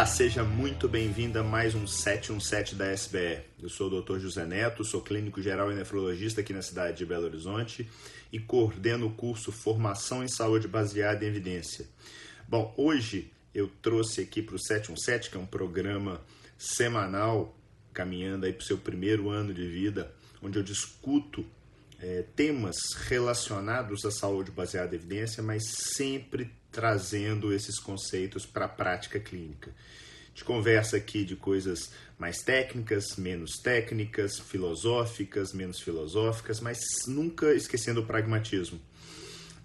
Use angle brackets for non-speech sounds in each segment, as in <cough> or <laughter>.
Olá, seja muito bem-vindo a mais um 717 da SBE. Eu sou o Dr. José Neto, sou clínico geral e nefrologista aqui na cidade de Belo Horizonte e coordeno o curso Formação em Saúde Baseada em Evidência. Bom, hoje eu trouxe aqui para o 717, que é um programa semanal, caminhando aí para o seu primeiro ano de vida, onde eu discuto é, temas relacionados à saúde baseada em evidência, mas sempre trazendo esses conceitos para a prática clínica. A gente conversa aqui de coisas mais técnicas, menos técnicas, filosóficas, menos filosóficas, mas nunca esquecendo o pragmatismo.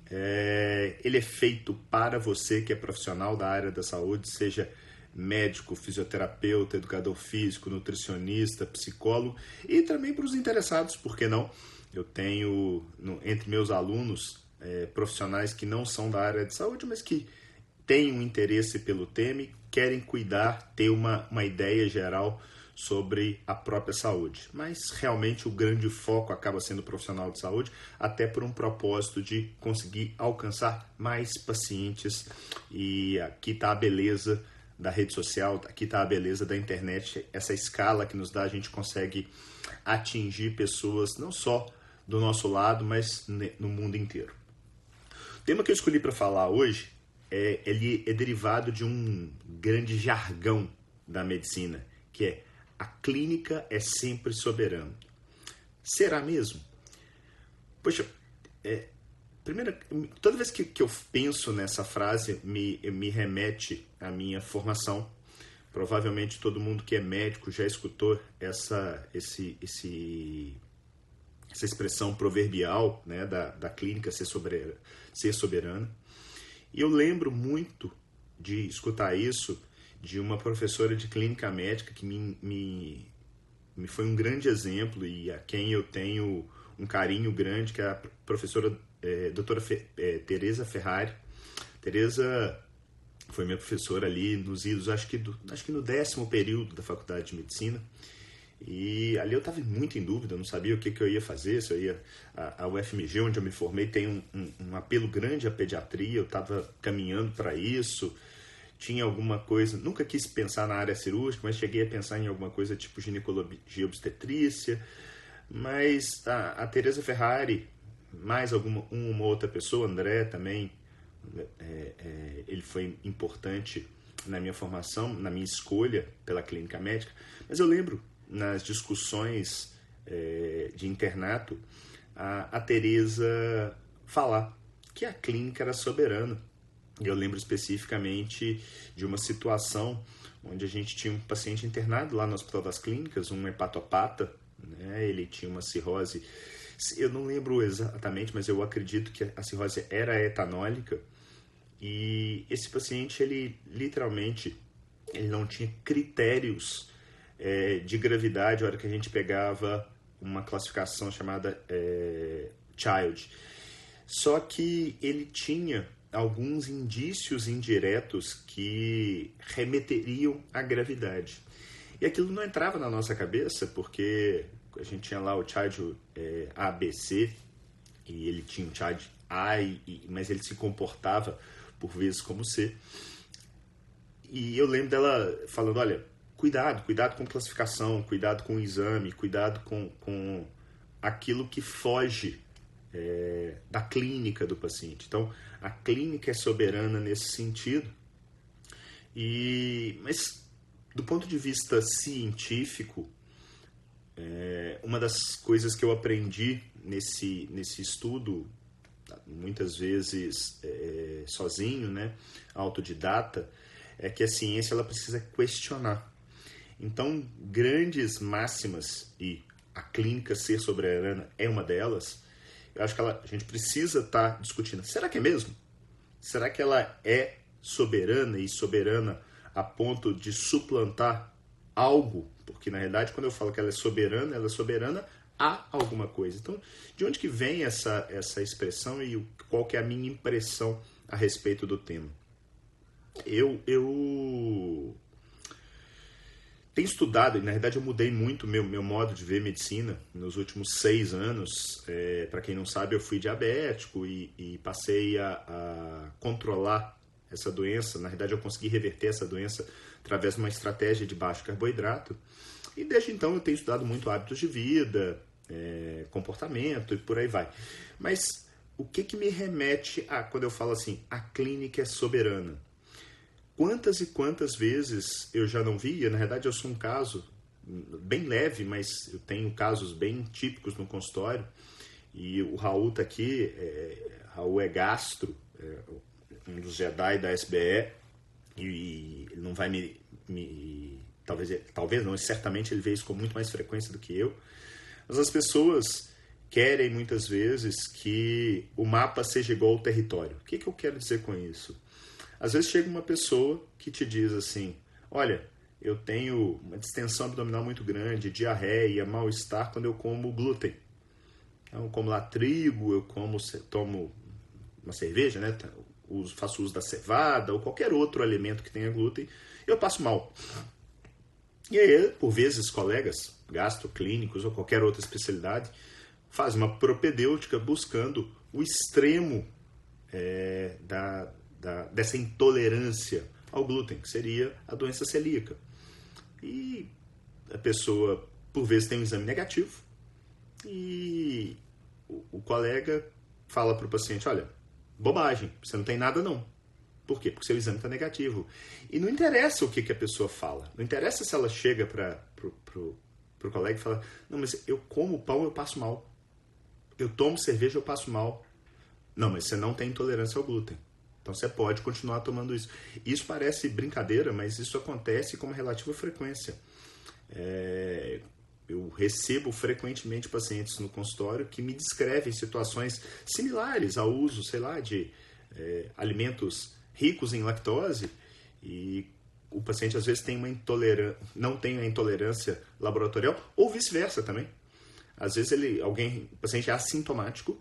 É, ele é feito para você que é profissional da área da saúde, seja médico, fisioterapeuta, educador físico, nutricionista, psicólogo e também para os interessados, por que não? Eu tenho no, entre meus alunos é, profissionais que não são da área de saúde, mas que têm um interesse pelo tema e querem cuidar, ter uma, uma ideia geral sobre a própria saúde. Mas realmente o grande foco acaba sendo o profissional de saúde, até por um propósito de conseguir alcançar mais pacientes. E aqui está a beleza da rede social, aqui está a beleza da internet, essa escala que nos dá, a gente consegue atingir pessoas não só do nosso lado, mas no mundo inteiro. Tema que eu escolhi para falar hoje é, ele é derivado de um grande jargão da medicina, que é a clínica é sempre soberana. Será mesmo? Poxa, é, primeira, toda vez que, que eu penso nessa frase, me, me remete à minha formação. Provavelmente todo mundo que é médico já escutou essa, esse, esse essa expressão proverbial né, da, da clínica ser soberana, ser soberana. E eu lembro muito de escutar isso de uma professora de clínica médica que me, me, me foi um grande exemplo e a quem eu tenho um carinho grande, que é a professora é, doutora Fe, é, Tereza Ferrari. Tereza foi minha professora ali nos idos, acho que, do, acho que no décimo período da faculdade de medicina. E ali eu estava muito em dúvida, não sabia o que, que eu ia fazer, se eu ia. A, UFMG, onde eu me formei, tem um, um, um apelo grande à pediatria, eu estava caminhando para isso, tinha alguma coisa. Nunca quis pensar na área cirúrgica, mas cheguei a pensar em alguma coisa tipo ginecologia obstetrícia. Mas a, a Teresa Ferrari, mais alguma uma outra pessoa, André também, é, é, ele foi importante na minha formação, na minha escolha pela clínica médica. Mas eu lembro nas discussões é, de internato, a, a Tereza falar que a clínica era soberana. Eu lembro especificamente de uma situação onde a gente tinha um paciente internado lá no Hospital das Clínicas, um hepatopata, né? ele tinha uma cirrose, eu não lembro exatamente, mas eu acredito que a cirrose era etanólica, e esse paciente, ele literalmente, ele não tinha critérios é, de gravidade a hora que a gente pegava uma classificação chamada é, Child. Só que ele tinha alguns indícios indiretos que remeteriam à gravidade. E aquilo não entrava na nossa cabeça porque a gente tinha lá o Child é, ABC e ele tinha o Child A, e, mas ele se comportava por vezes como C. E eu lembro dela falando: olha, cuidado, cuidado com classificação, cuidado com o exame, cuidado com, com aquilo que foge é, da clínica do paciente. Então, a clínica é soberana nesse sentido. E, mas, do ponto de vista científico, é, uma das coisas que eu aprendi nesse, nesse estudo, muitas vezes é, sozinho, né, autodidata, é que a ciência ela precisa questionar então, grandes máximas, e a clínica ser soberana é uma delas, eu acho que ela, a gente precisa estar tá discutindo. Será que é mesmo? Será que ela é soberana e soberana a ponto de suplantar algo? Porque, na realidade, quando eu falo que ela é soberana, ela é soberana a alguma coisa. Então, de onde que vem essa, essa expressão e qual que é a minha impressão a respeito do tema? Eu, eu tenho estudado, e na verdade eu mudei muito meu, meu modo de ver medicina nos últimos seis anos. É, Para quem não sabe, eu fui diabético e, e passei a, a, controlar essa doença, na verdade eu consegui reverter essa doença através de uma estratégia de baixo carboidrato. E desde então eu tenho estudado muito hábitos de vida, é, comportamento e por aí vai. Mas o que, que me remete a quando eu falo assim, a clínica é soberana? Quantas e quantas vezes eu já não vi, na verdade eu sou um caso bem leve, mas eu tenho casos bem típicos no consultório, e o Raul está aqui, é, Raul é gastro, é, um dos Jedi da SBE, e, ele não vai me, me talvez, talvez não, certamente ele vê isso com muito mais frequência do que eu, mas as pessoas querem muitas vezes que o mapa seja igual ao território. O que, que eu quero dizer com isso? Às vezes chega uma pessoa que te diz assim: Olha, eu tenho uma distensão abdominal muito grande, diarreia, mal-estar quando eu como glúten. Então, eu como lá trigo, eu como, tomo uma cerveja, né? Uso, faço uso da cevada ou qualquer outro alimento que tenha glúten, eu passo mal. E aí, por vezes, colegas gastroclínicos ou qualquer outra especialidade fazem uma propedêutica buscando o extremo é, da, da, dessa intolerância ao glúten, que seria a doença celíaca. E a pessoa, por vezes, tem um exame negativo e o, o colega fala para o paciente: olha, bobagem, você não tem nada não. Por quê? Porque seu exame está negativo. E não interessa o que, que a pessoa fala. Não interessa se ela chega para o colega e fala: Não, mas eu como pão, eu passo mal. Eu tomo cerveja, eu passo mal. Não, mas você não tem intolerância ao glúten. Então você pode continuar tomando isso. Isso parece brincadeira, mas isso acontece com uma relativa frequência. É, eu recebo frequentemente pacientes no consultório que me descrevem situações similares ao uso, sei lá, de é, alimentos ricos em lactose e o paciente às vezes tem uma intolerância, não tem a intolerância laboratorial ou vice-versa também. Às vezes ele, alguém, o paciente é assintomático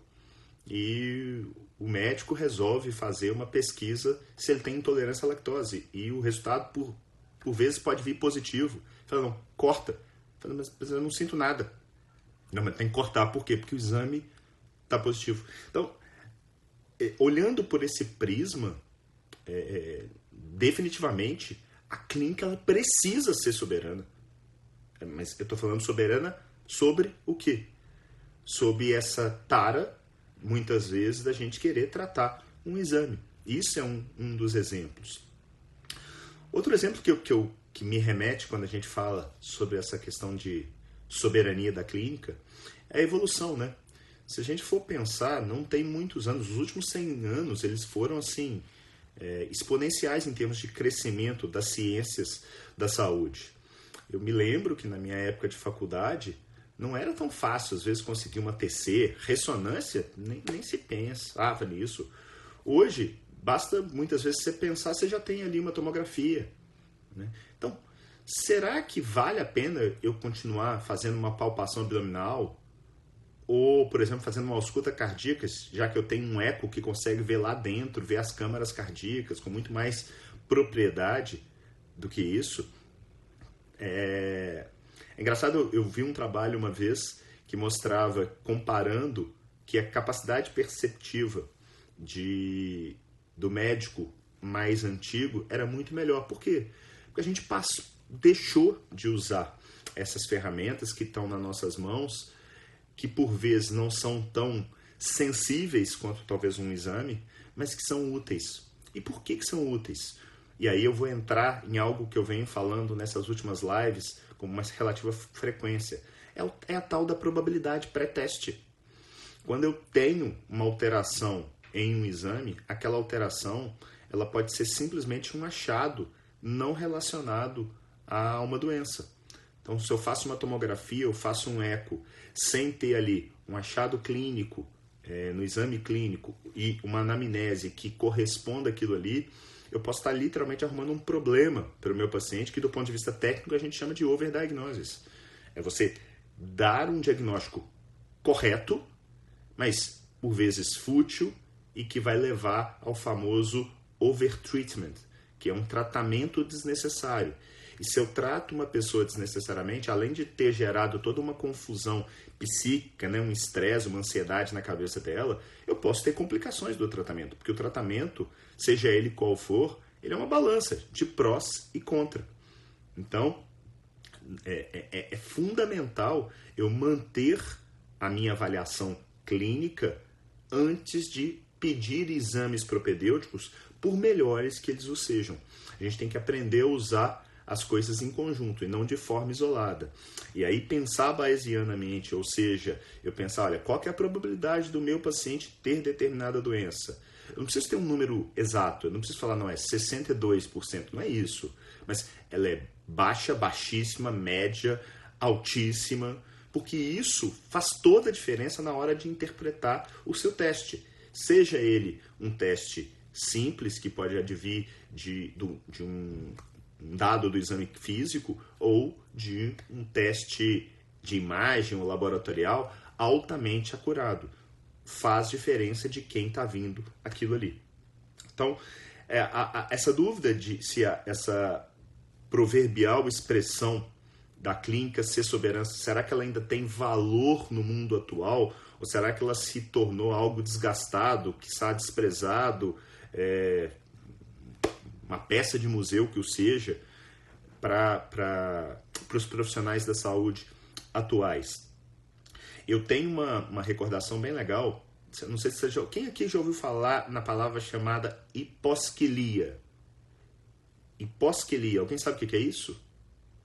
e o médico resolve fazer uma pesquisa se ele tem intolerância à lactose e o resultado por, por vezes pode vir positivo. Fala, não, corta. Fala, mas eu não sinto nada. Não, mas tem que cortar. Por quê? Porque o exame está positivo. Então, é, olhando por esse prisma, é, é, definitivamente a clínica ela precisa ser soberana. É, mas eu estou falando soberana sobre o quê? Sobre essa tara, muitas vezes, da gente querer tratar um exame. Isso é um, um dos exemplos. Outro exemplo que, eu, que, eu, que me remete quando a gente fala sobre essa questão de soberania da clínica é a evolução, né? Se a gente for pensar, não tem muitos anos, os últimos 100 anos eles foram assim é, exponenciais em termos de crescimento das ciências da saúde. Eu me lembro que na minha época de faculdade não era tão fácil, às vezes, conseguir uma TC, ressonância, nem, nem se pensava nisso. Hoje, basta muitas vezes você pensar, você já tem ali uma tomografia. Né? Então, será que vale a pena eu continuar fazendo uma palpação abdominal? Ou, por exemplo, fazendo uma ausculta cardíaca, já que eu tenho um eco que consegue ver lá dentro, ver as câmaras cardíacas com muito mais propriedade do que isso? É, é engraçado, eu vi um trabalho uma vez que mostrava, comparando, que a capacidade perceptiva de, do médico mais antigo era muito melhor. Por quê? Porque a gente passou, deixou de usar essas ferramentas que estão nas nossas mãos, que por vezes não são tão sensíveis quanto talvez um exame, mas que são úteis. E por que, que são úteis? E aí eu vou entrar em algo que eu venho falando nessas últimas lives com uma relativa frequência. É, é a tal da probabilidade pré-teste. Quando eu tenho uma alteração em um exame, aquela alteração ela pode ser simplesmente um achado não relacionado a uma doença. Então, se eu faço uma tomografia, eu faço um eco, sem ter ali um achado clínico é, no exame clínico e uma anamnese que corresponda àquilo ali, eu posso estar literalmente arrumando um problema para o meu paciente que, do ponto de vista técnico, a gente chama de overdiagnosis. É você dar um diagnóstico correto, mas por vezes fútil e que vai levar ao famoso overtreatment, que é um tratamento desnecessário. E se eu trato uma pessoa desnecessariamente, além de ter gerado toda uma confusão psíquica, né, um estresse, uma ansiedade na cabeça dela, eu posso ter complicações do tratamento, porque o tratamento, seja ele qual for, ele é uma balança de prós e contra. Então, é, é, é, é fundamental eu manter a minha avaliação clínica antes de pedir exames propedêuticos, por melhores que eles o sejam. A gente tem que aprender a usar as coisas em conjunto e não de forma isolada. E aí pensar bayesianamente, ou seja, eu pensar, olha, qual é a probabilidade do meu paciente ter determinada doença? Eu não preciso ter um número exato, eu não preciso falar, não, é 62%, não é isso. Mas ela é baixa, baixíssima, média, altíssima, porque isso faz toda a diferença na hora de interpretar o seu teste. Seja ele um teste simples, que pode advir de, de um dado do exame físico, ou de um teste de imagem ou laboratorial altamente acurado. Faz diferença de quem está vindo aquilo ali. Então, é, a, a, essa dúvida de se a, essa proverbial expressão da clínica ser soberana, será que ela ainda tem valor no mundo atual? Ou será que ela se tornou algo desgastado, que está desprezado, é, uma peça de museu que o seja, para os profissionais da saúde atuais? Eu tenho uma, uma recordação bem legal. Não sei se você já, quem aqui já ouviu falar na palavra chamada hiposquilia? Hiposquilia, alguém sabe o que é isso?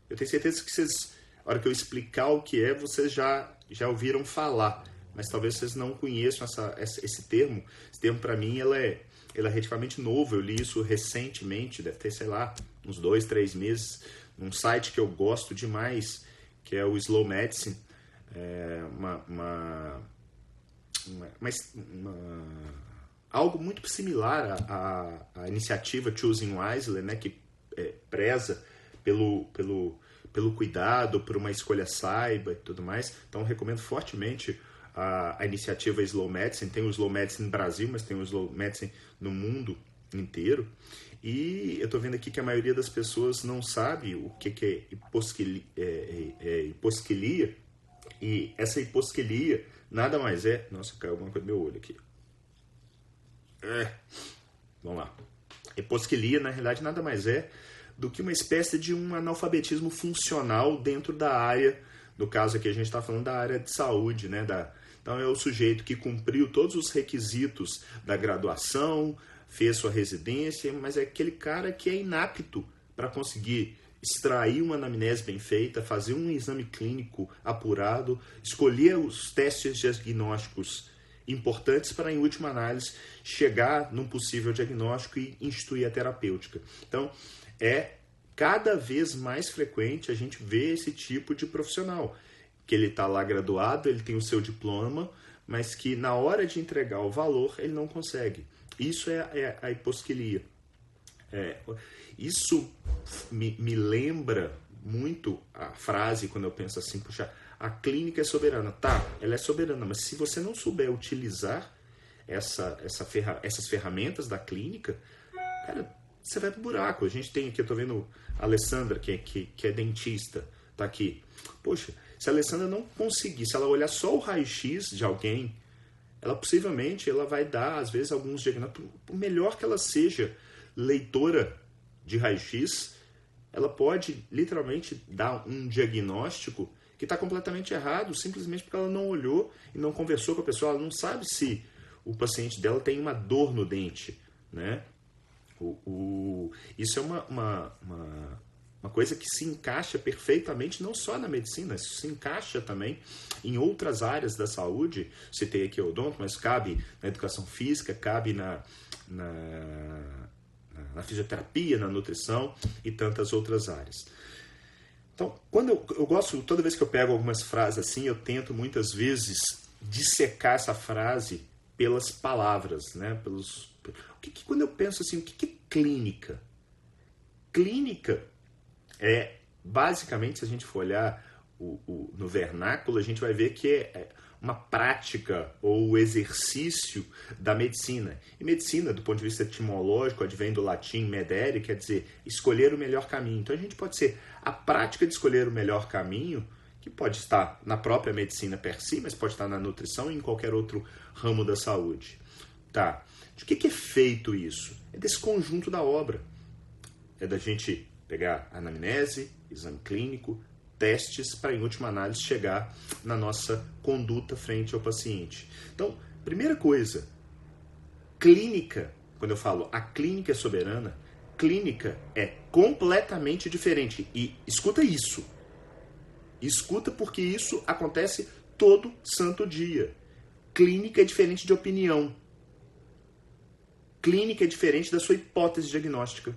Eu tenho certeza que vocês, na hora que eu explicar o que é, vocês já, já ouviram falar, mas talvez vocês não conheçam essa, esse termo. Esse termo, para mim, é, é relativamente novo. Eu li isso recentemente, deve ter, sei lá, uns dois, três meses, num site que eu gosto demais, que é o Slow Medicine. É uma, uma, uma, uma algo muito similar à, à, iniciativa Choosing Wisely, né, que é, preza pelo, pelo, pelo cuidado, por uma escolha saiba e tudo mais. Então, recomendo fortemente a, a iniciativa Slow Medicine. Tem o Slow Medicine no Brasil, mas tem o Slow Medicine no mundo inteiro. E eu estou vendo aqui que a maioria das pessoas não sabe o que, que é, hiposquilia, é, é, é hiposquilia. E essa hiposquilia nada mais é. Nossa, caiu alguma coisa no meu olho aqui. É. Vamos lá. Hiposquilia, na realidade, nada mais é do que uma espécie de um analfabetismo funcional dentro da área, no caso aqui a gente está falando da área de saúde, né? Da, então é o sujeito que cumpriu todos os requisitos da graduação, fez sua residência, mas é aquele cara que é inapto para conseguir extrair uma anamnese bem feita, fazer um exame clínico apurado, escolher os testes diagnósticos importantes para, em última análise, chegar num possível diagnóstico e instituir a terapêutica. Então, é cada vez mais frequente a gente ver esse tipo de profissional, que ele está lá graduado, ele tem o seu diploma, mas que na hora de entregar o valor ele não consegue. Isso é, é a hiposquilia. É, isso me, me lembra muito a frase quando eu penso assim, puxa, a clínica é soberana. Tá, ela é soberana, mas se você não souber utilizar essa, essa ferra, essas ferramentas da clínica, cara, você vai pro buraco. A gente tem aqui, eu tô vendo a Alessandra, que é, que, que é dentista, tá aqui. Poxa, se a Alessandra não conseguir, se ela olhar só o raio-x de alguém, ela possivelmente ela vai dar, às vezes, alguns diagnósticos. Por melhor que ela seja leitora de raio-x, ela pode literalmente dar um diagnóstico que está completamente errado, simplesmente porque ela não olhou e não conversou com a pessoa, ela não sabe se o paciente dela tem uma dor no dente, né? O, o, isso é uma, uma, uma, uma, coisa que se encaixa perfeitamente não só na medicina, isso se encaixa também em outras áreas da saúde. Citei aqui o odonto, mas cabe na educação física, cabe na, na, na fisioterapia, na nutrição e tantas outras áreas. Então, quando eu, eu gosto, toda vez que eu pego algumas frases assim, eu tento muitas vezes dissecar essa frase pelas palavras, né? Pelos, o que, que quando eu penso assim, o que, que é clínica? Clínica é basicamente, se a gente for olhar o, o, no vernáculo, a gente vai ver que é, é uma prática ou exercício da medicina. E medicina, do ponto de vista etimológico, advém do latim medere, quer dizer escolher o melhor caminho. Então a gente pode ser a prática de escolher o melhor caminho, que pode estar na própria medicina per si, mas pode estar na nutrição e em qualquer outro ramo da saúde. Tá. De que, que é feito isso? É desse conjunto da obra. É da gente pegar anamnese, exame clínico, testes para, em última análise, chegar na nossa conduta frente ao paciente. Então, primeira coisa, clínica, quando eu falo a clínica é soberana, clínica é completamente diferente. E escuta isso. Escuta porque isso acontece todo santo dia. Clínica é diferente de opinião. Clínica é diferente da sua hipótese diagnóstica.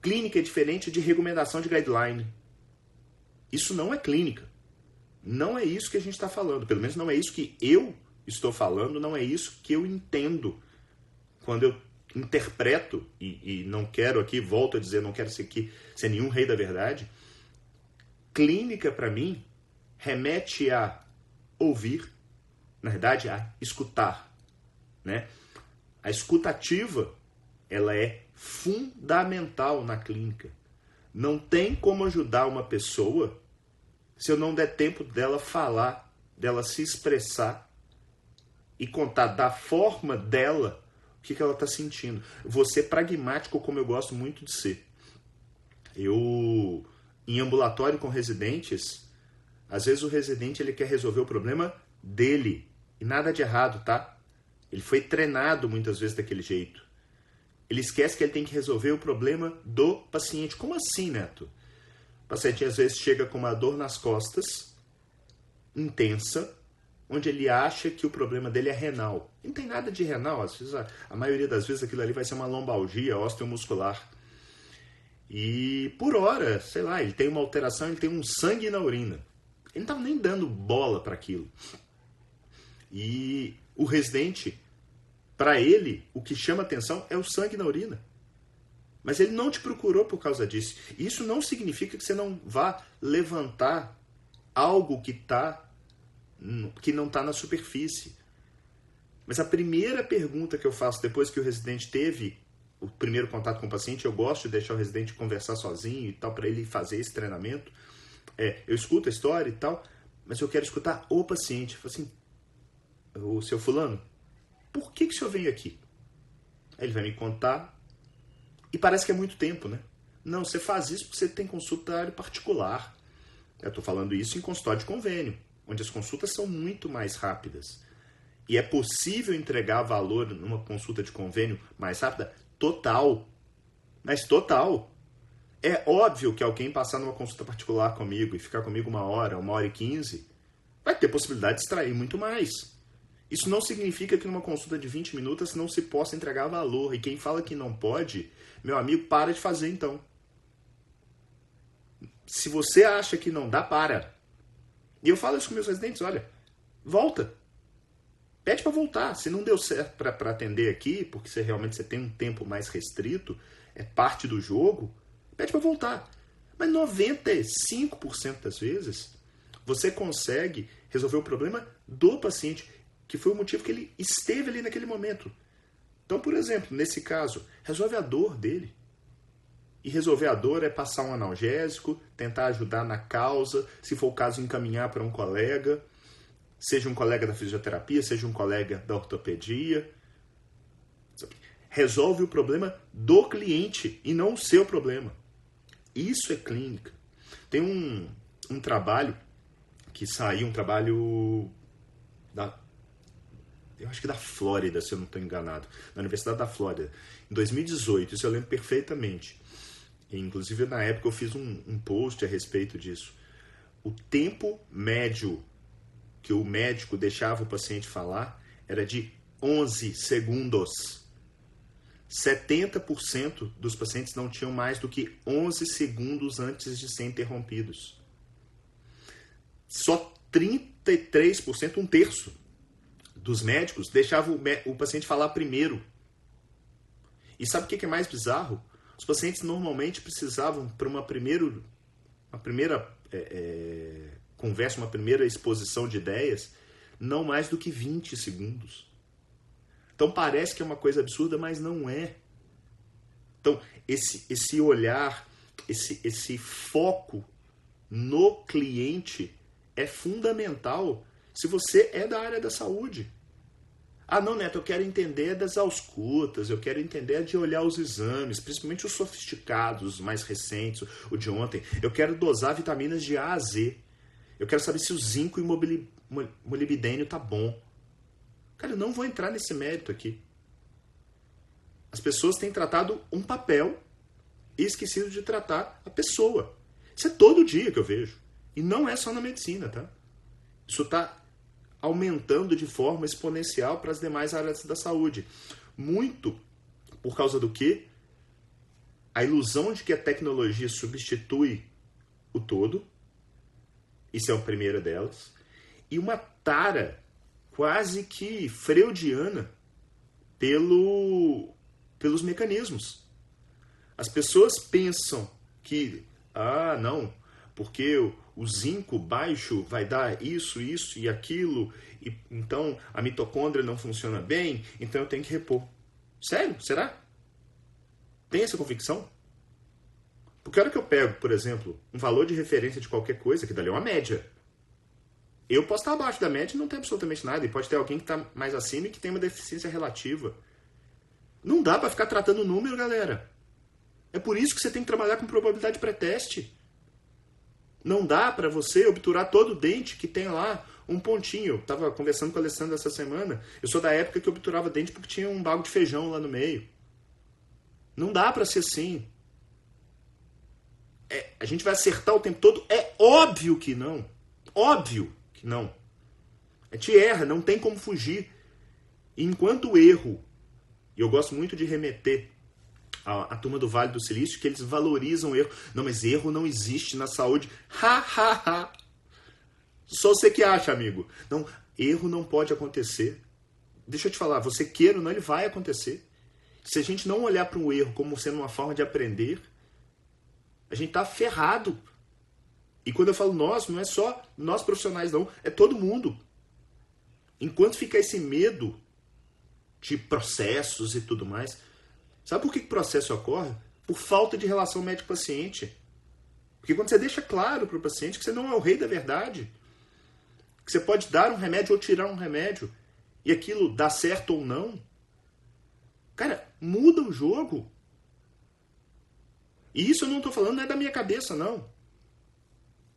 Clínica é diferente de recomendação de guideline. Isso não é clínica. Não é isso que a gente está falando. Pelo menos não é isso que eu estou falando, não é isso que eu entendo quando eu interpreto, e, e não quero aqui, volto a dizer, não quero ser aqui ser nenhum rei da verdade. Clínica, para mim, remete a ouvir, na verdade, a escutar. Né? A escutativa ela é fundamental na clínica. Não tem como ajudar uma pessoa se eu não der tempo dela falar, dela se expressar e contar da forma dela o que, que ela está sentindo. Vou ser pragmático como eu gosto muito de ser. Eu, em ambulatório com residentes, às vezes o residente ele quer resolver o problema dele. E nada de errado, tá? Ele foi treinado muitas vezes daquele jeito. Ele esquece que ele tem que resolver o problema do paciente. Como assim, Neto? O paciente às vezes chega com uma dor nas costas, intensa, onde ele acha que o problema dele é renal. Não tem nada de renal, às vezes, a, a maioria das vezes aquilo ali vai ser uma lombalgia osteomuscular. E por hora, sei lá, ele tem uma alteração, ele tem um sangue na urina. Ele não estava nem dando bola para aquilo. E o residente, para ele, o que chama atenção é o sangue na urina. Mas ele não te procurou por causa disso. Isso não significa que você não vá levantar algo que tá que não está na superfície. Mas a primeira pergunta que eu faço depois que o residente teve o primeiro contato com o paciente, eu gosto de deixar o residente conversar sozinho e tal para ele fazer esse treinamento. É, eu escuto a história e tal, mas eu quero escutar o paciente. Eu assim, o seu fulano, por que, que o senhor veio aqui? Aí ele vai me contar e parece que é muito tempo, né? Não, você faz isso porque você tem consulta particular. Eu estou falando isso em consultório de convênio, onde as consultas são muito mais rápidas. E é possível entregar valor numa consulta de convênio mais rápida? Total. Mas total. É óbvio que alguém passar numa consulta particular comigo e ficar comigo uma hora, uma hora e quinze, vai ter possibilidade de extrair muito mais. Isso não significa que numa consulta de 20 minutos não se possa entregar valor. E quem fala que não pode, meu amigo, para de fazer então. Se você acha que não dá, para. E eu falo isso com meus residentes: olha, volta. Pede para voltar. Se não deu certo para atender aqui, porque você realmente você tem um tempo mais restrito, é parte do jogo, pede para voltar. Mas 95% das vezes você consegue resolver o problema do paciente que foi o motivo que ele esteve ali naquele momento. Então, por exemplo, nesse caso, resolve a dor dele. E resolver a dor é passar um analgésico, tentar ajudar na causa, se for o caso, encaminhar para um colega, seja um colega da fisioterapia, seja um colega da ortopedia. Resolve o problema do cliente e não o seu problema. Isso é clínica. Tem um, um trabalho que saiu, um trabalho da eu acho que da Flórida, se eu não estou enganado, na Universidade da Flórida, em 2018, isso eu lembro perfeitamente. E, inclusive, na época, eu fiz um, um post a respeito disso. O tempo médio que o médico deixava o paciente falar era de 11 segundos. 70% dos pacientes não tinham mais do que 11 segundos antes de ser interrompidos. Só 33%, um terço, dos médicos deixava o, o paciente falar primeiro. E sabe o que é mais bizarro? Os pacientes normalmente precisavam, para uma, primeiro, uma primeira é, é, conversa, uma primeira exposição de ideias, não mais do que 20 segundos. Então parece que é uma coisa absurda, mas não é. Então, esse, esse olhar, esse, esse foco no cliente é fundamental se você é da área da saúde. Ah, não, Neto, eu quero entender das auscultas, eu quero entender de olhar os exames, principalmente os sofisticados, os mais recentes, o de ontem. Eu quero dosar vitaminas de A a Z. Eu quero saber se o zinco e molibdênio tá bom. Cara, eu não vou entrar nesse mérito aqui. As pessoas têm tratado um papel e esquecido de tratar a pessoa. Isso é todo dia que eu vejo. E não é só na medicina, tá? Isso está aumentando de forma exponencial para as demais áreas da saúde. Muito por causa do que? A ilusão de que a tecnologia substitui o todo. Isso é a primeira delas. E uma tara quase que freudiana pelo, pelos mecanismos. As pessoas pensam que, ah, não, porque o, zinco baixo vai dar isso, isso e aquilo, e então a mitocôndria não funciona bem, então eu tenho que repor. Sério? Será? Tem essa convicção? Porque a hora que eu pego, por exemplo, um valor de referência de qualquer coisa, que dali é uma média. Eu posso estar abaixo da média e não tem absolutamente nada. E pode ter alguém que está mais acima e que tem uma deficiência relativa. Não dá para ficar tratando número, galera. É por isso que você tem que trabalhar com probabilidade pré-teste. Não dá para você obturar todo o dente que tem lá um pontinho. Tava conversando com a Alessandra essa semana. Eu sou da época que obturava dente porque tinha um bago de feijão lá no meio. Não dá para ser assim. É, a gente vai acertar o tempo todo? É óbvio que não. Óbvio que não. A gente erra, não tem como fugir. E enquanto o erro, e eu gosto muito de remeter a, a, turma do Vale do Silício, que eles valorizam o erro. Não, mas erro não existe na saúde. Ha, ha, ha. Só você que acha, amigo. Não, erro não pode acontecer. Deixa eu te falar, você queira ou não, ele vai acontecer. Se a gente não olhar para o erro como sendo uma forma de aprender, a gente tá ferrado. E quando eu falo nós, não é só nós profissionais, não. É todo mundo. Enquanto fica esse medo de processos e tudo mais, Sabe por que o processo ocorre? Por falta de relação médico-paciente. Porque quando você deixa claro para o paciente que você não é o rei da verdade, que você pode dar um remédio ou tirar um remédio, e aquilo dá certo ou não, cara, muda o jogo. E isso eu não estou falando, não é da minha cabeça, não.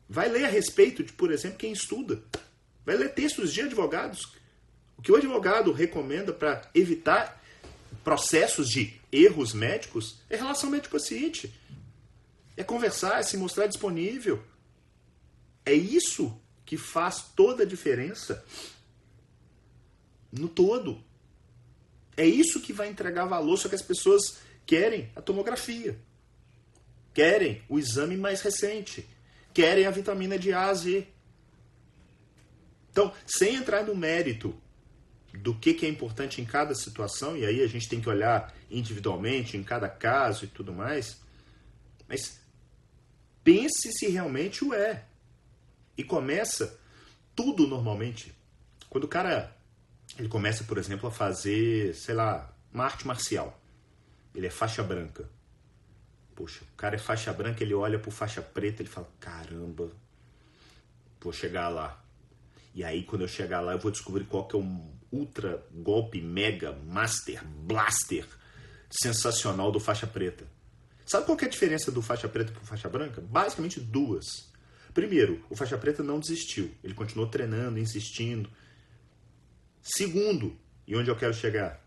Vai ler a respeito de, por exemplo, quem estuda. Vai ler textos de advogados. O que o advogado recomenda para evitar processos de erros médicos é relação médico-paciente. É conversar, é se mostrar disponível. É isso que faz toda a diferença no todo. É isso que vai entregar valor, só que as pessoas querem a tomografia, querem o exame mais recente, querem a vitamina de A a Z. Então, sem entrar no mérito do que, que é importante em cada situação, e aí a gente tem que olhar individualmente, em cada caso e tudo mais, mas pense se realmente o é. E começa tudo normalmente. Quando o cara ele começa, por exemplo, a fazer, sei lá, uma arte marcial. Ele é faixa branca. Poxa, o cara é faixa branca, ele olha pro faixa preta, ele fala: "Caramba, vou chegar lá". E aí quando eu chegar lá, eu vou descobrir qual que é o ultra golpe mega master blaster sensacional do faixa preta. Sabe qual é a diferença do faixa preta para faixa branca? Basicamente duas. Primeiro, o faixa preta não desistiu. Ele continuou treinando, insistindo. Segundo, e onde eu quero chegar?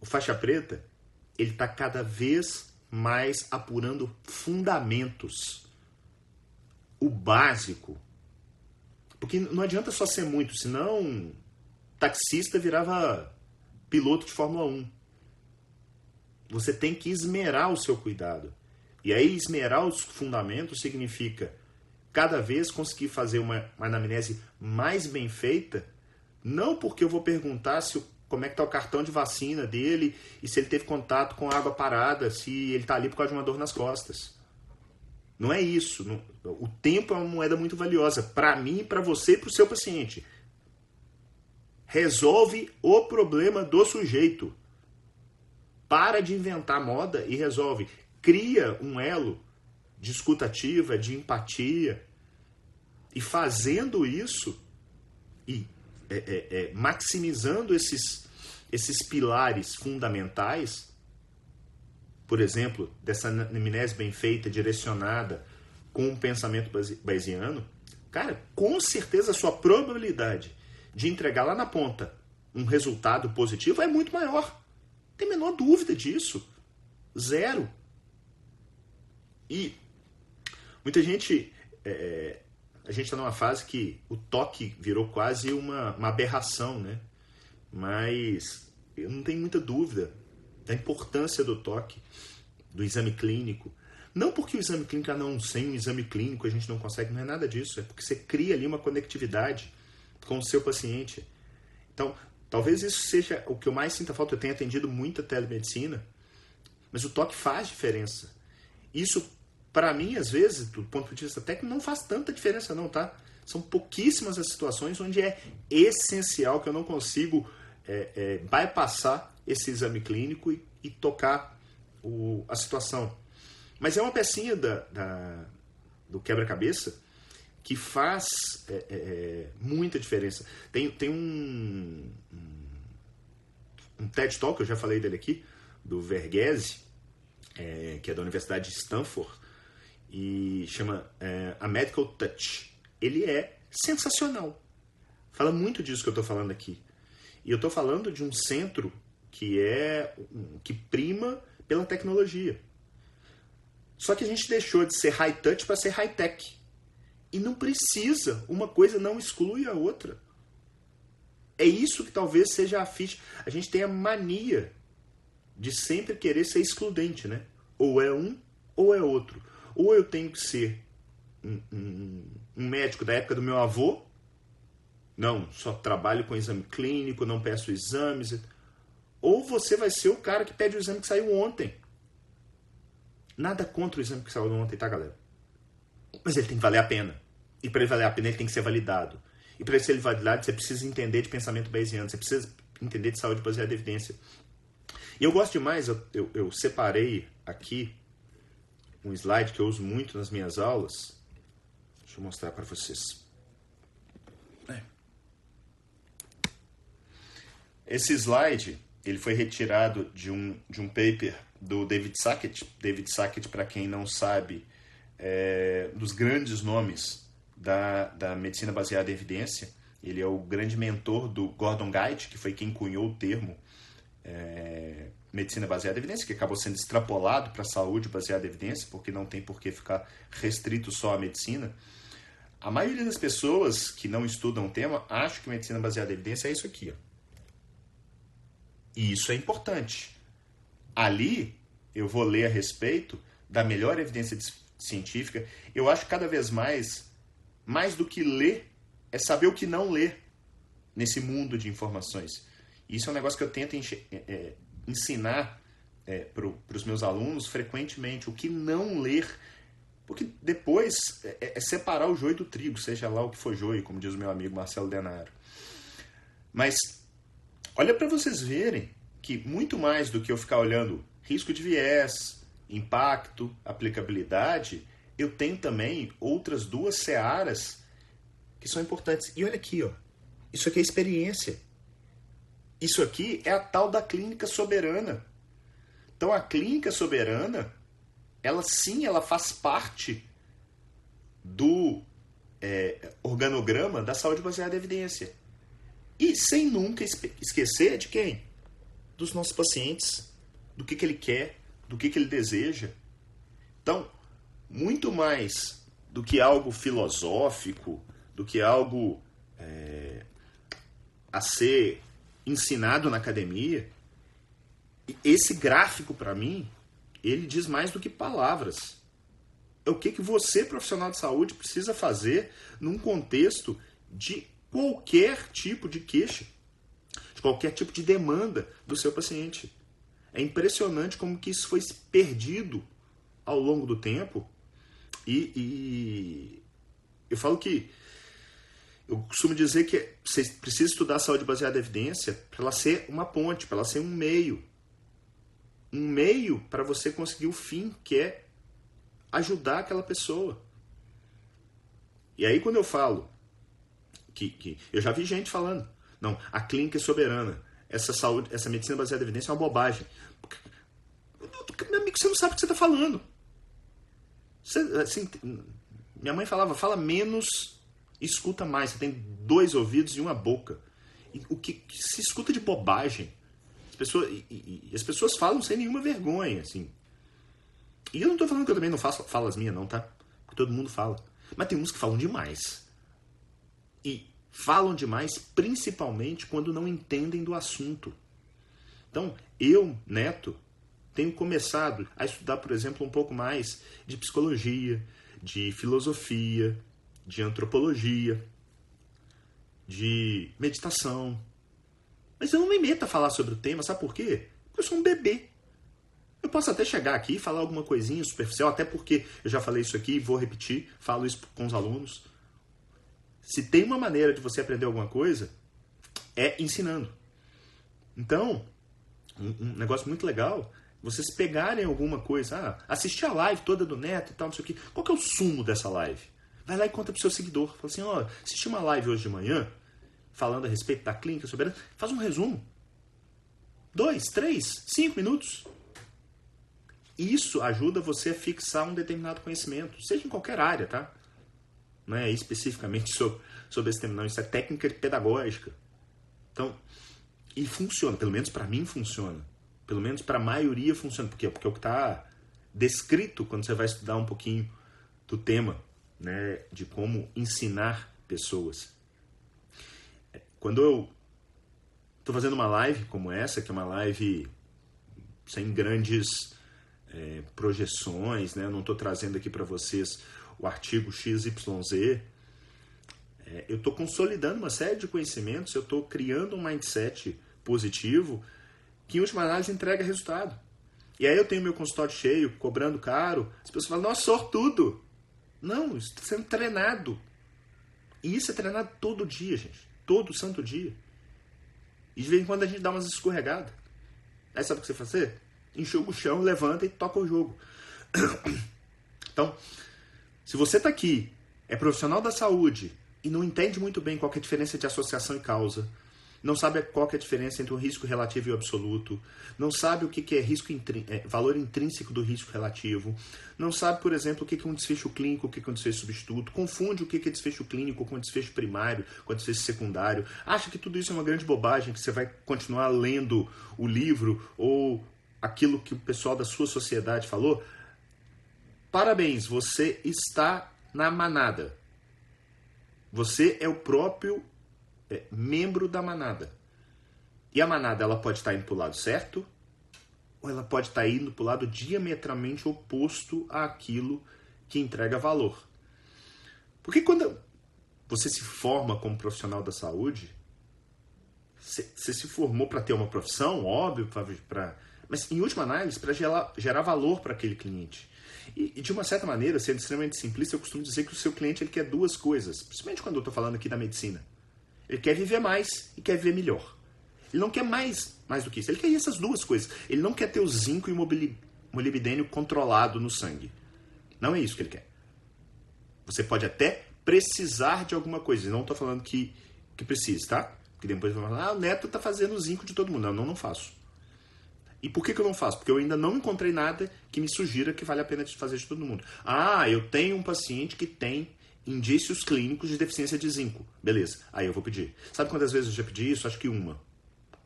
O faixa preta, ele está cada vez mais apurando fundamentos. O básico. Porque não adianta só ser muito, senão taxista virava piloto de Fórmula 1. Você tem que esmerar o seu cuidado. E aí, esmerar os fundamentos significa cada vez conseguir fazer uma, uma anamnese mais bem feita, não porque eu vou perguntar se como é que está o cartão de vacina dele e se ele teve contato com água parada, se ele está ali por causa de uma dor nas costas. Não é isso. O tempo é uma moeda muito valiosa para mim, para você e para o seu paciente. Resolve o problema do sujeito. Para de inventar moda e resolve. Cria um elo de escutativa, de empatia. E fazendo isso, e é, é, é, maximizando esses, esses pilares fundamentais, por exemplo, dessa anamnese bem feita, direcionada, com um pensamento bayesiano, cara, com certeza a sua probabilidade de entregar lá na ponta um resultado positivo é muito maior. Tem menor dúvida disso. Zero. E muita gente. É, a gente está numa fase que o toque virou quase uma, uma aberração, né? Mas eu não tenho muita dúvida da importância do toque, do exame clínico. Não porque o exame clínico, ah, não, sem o exame clínico a gente não consegue, não é nada disso. É porque você cria ali uma conectividade com o seu paciente. Então, Talvez isso seja o que eu mais sinta falta. Eu tenho atendido muita telemedicina, mas o toque faz diferença. Isso, para mim, às vezes, do ponto de vista técnico, não faz tanta diferença, não, tá? São pouquíssimas as situações onde é essencial que eu não consigo é, é, bypassar esse exame clínico e, e tocar o, a situação. Mas é uma pecinha da, da do quebra-cabeça que faz é, é, é, muita diferença. Tem, tem um, um, TED Talk, eu já falei dele aqui, do Verghese, é, que é da Universidade de Stanford, e chama é, A Medical Touch. Ele é sensacional. Fala muito disso que eu estou falando aqui. E eu estou falando de um centro que é que prima pela tecnologia. Só que a gente deixou de ser high touch para ser high tech. E não precisa. Uma coisa não exclui a outra. É isso que talvez seja a ficha. A gente tem a mania de sempre querer ser excludente, né? Ou é um ou é outro. Ou eu tenho que ser um, um, um médico da época do meu avô. Não, só trabalho com exame clínico, não peço exames. Ou você vai ser o cara que pede o exame que saiu ontem. Nada contra o exame que saiu ontem, tá, galera? Mas ele tem que valer a pena. E para ele valer a pena, ele tem que ser validado. E para ele ser validado, você precisa entender de pensamento bayesiano, você precisa entender de saúde baseada em evidência. E eu gosto demais, eu, eu, eu separei aqui um slide que eu uso muito nas minhas aulas. Deixa eu mostrar para vocês. É. Esse slide ele foi retirado de um, de um paper do David Sackett. David Sackett, para quem não sabe, é, dos grandes nomes da, da medicina baseada em evidência. Ele é o grande mentor do Gordon Guide, que foi quem cunhou o termo é, medicina baseada em evidência, que acabou sendo extrapolado para a saúde baseada em evidência, porque não tem por que ficar restrito só à medicina. A maioria das pessoas que não estudam o tema acha que medicina baseada em evidência é isso aqui. Ó. E isso é importante. Ali eu vou ler a respeito da melhor evidência científica. Eu acho que cada vez mais, mais do que ler, é saber o que não ler nesse mundo de informações. Isso é um negócio que eu tento é, é, ensinar é, para os meus alunos frequentemente, o que não ler. Porque depois é, é, é, separar o joio do trigo, seja lá o que for joio, como diz o meu amigo Marcelo Denaro. Mas olha para vocês verem que muito mais do que eu ficar olhando risco de viés, impacto, aplicabilidade, eu tenho também outras duas searas que são importantes. E olha aqui, ó. Isso aqui é experiência. Isso aqui é a tal da clínica soberana. Então a clínica soberana, ela sim, ela faz parte do é, organograma da saúde baseada em evidência. E sem nunca esquecer de quem? Dos nossos pacientes, do que, que ele quer, do que, que ele deseja. Então, muito mais do que algo filosófico, do que algo é, a ser ensinado na academia, esse gráfico para mim, ele diz mais do que palavras. É o que, que você, profissional de saúde, precisa fazer num contexto de qualquer tipo de queixa, de qualquer tipo de demanda do seu paciente. É impressionante como que isso foi perdido ao longo do tempo. E, e eu falo que eu costumo dizer que você precisa estudar a saúde baseada em evidência para ela ser uma ponte, para ela ser um meio. Um meio para você conseguir o fim, que é ajudar aquela pessoa. E aí quando eu falo que, que eu já vi gente falando, não, a clínica é soberana, essa saúde, essa medicina baseada em evidência é uma bobagem. Meu amigo, você não sabe o que você está falando. Você, assim, minha mãe falava, fala menos escuta mais. Você tem dois ouvidos e uma boca. E o que, que, se escuta de bobagem. As pessoas, e, e, e as pessoas falam sem nenhuma vergonha, assim. E eu não estou falando que eu também não faço falas minhas, não, tá? Porque todo mundo fala. Mas tem uns que falam demais. E falam demais, principalmente quando não entendem do assunto. Então, eu, Neto, tenho começado a estudar, por exemplo, um pouco mais de psicologia, de filosofia, de antropologia, de meditação. Mas eu não me meto a falar sobre o tema, sabe por quê? Porque eu sou um bebê. Eu posso até chegar aqui e falar alguma coisinha superficial, até porque eu já falei isso aqui e vou repetir, falo isso com os alunos. Se tem uma maneira de você aprender alguma coisa, é ensinando. Então, um, um negócio muito legal, vocês pegarem alguma coisa, ah, assistir a live toda do Neto e tal, não sei o quê. Qual que é o sumo dessa live? Vai lá e conta pro seu seguidor. Fala assim, ó, assisti uma live hoje de manhã, falando a respeito da clínica soberana. Faz um resumo. Dois, três, cinco minutos. Isso ajuda você a fixar um determinado conhecimento, seja em qualquer área, tá? Não é especificamente sobre, sobre esse tema, não. Isso é técnica pedagógica. Então, e funciona, pelo menos para mim funciona. Pelo menos para a maioria funciona. Por quê? Porque é o que está descrito quando você vai estudar um pouquinho do tema né, de como ensinar pessoas. Quando eu estou fazendo uma live como essa, que é uma live sem grandes é, projeções, né, eu não estou trazendo aqui para vocês o artigo XYZ, é, eu estou consolidando uma série de conhecimentos, eu estou criando um mindset positivo que, em última análise, entrega resultado. E aí eu tenho meu consultório cheio, cobrando caro, as pessoas falam, nossa, sortudo! Não, isso está sendo treinado. E isso é treinado todo dia, gente. Todo santo dia. E de vez em quando a gente dá umas escorregadas. Aí sabe o que você fazer? Enxuga o chão, levanta e toca o jogo. <coughs> Então, se você está aqui, é profissional da saúde e não entende muito bem qual é a diferença de associação e causa, não sabe qual é a diferença entre o risco relativo e o absoluto, não sabe o que é risco é, valor intrínseco do risco relativo, não sabe, por exemplo, o que é um desfecho clínico, o que é um desfecho substituto, confunde o que é desfecho clínico com desfecho primário, com desfecho secundário, acha que tudo isso é uma grande bobagem, que você vai continuar lendo o livro ou aquilo que o pessoal da sua sociedade falou. Parabéns, você está na manada. Você é o próprio é, membro da manada. E a manada ela pode estar indo para o lado certo ou ela pode estar indo para o lado diametralmente oposto àquilo que entrega valor. Porque quando você se forma como profissional da saúde, você se formou para ter uma profissão, óbvio, pra, mas em última análise, para gerar, gerar valor para aquele cliente. E, e, de uma certa maneira, sendo extremamente simplista, eu costumo dizer que o seu cliente ele quer duas coisas, principalmente quando eu estou falando aqui da medicina. Ele quer viver mais e quer viver melhor. Ele não quer mais, mais do que isso. Ele quer essas duas coisas. Ele não quer ter o zinco e o molibdênio controlado no sangue. Não é isso que ele quer. Você pode até precisar de alguma coisa. Não estou falando que, que precisa, tá? Porque depois vai falar, ah, o neto está fazendo o zinco de todo mundo. Não, não faço. E por que, que eu não faço? Porque eu ainda não encontrei nada que me sugira que vale a pena fazer de todo mundo. Ah, eu tenho um paciente que tem indícios clínicos de deficiência de zinco. Beleza, aí eu vou pedir. Sabe quantas vezes eu já pedi isso? Acho que uma,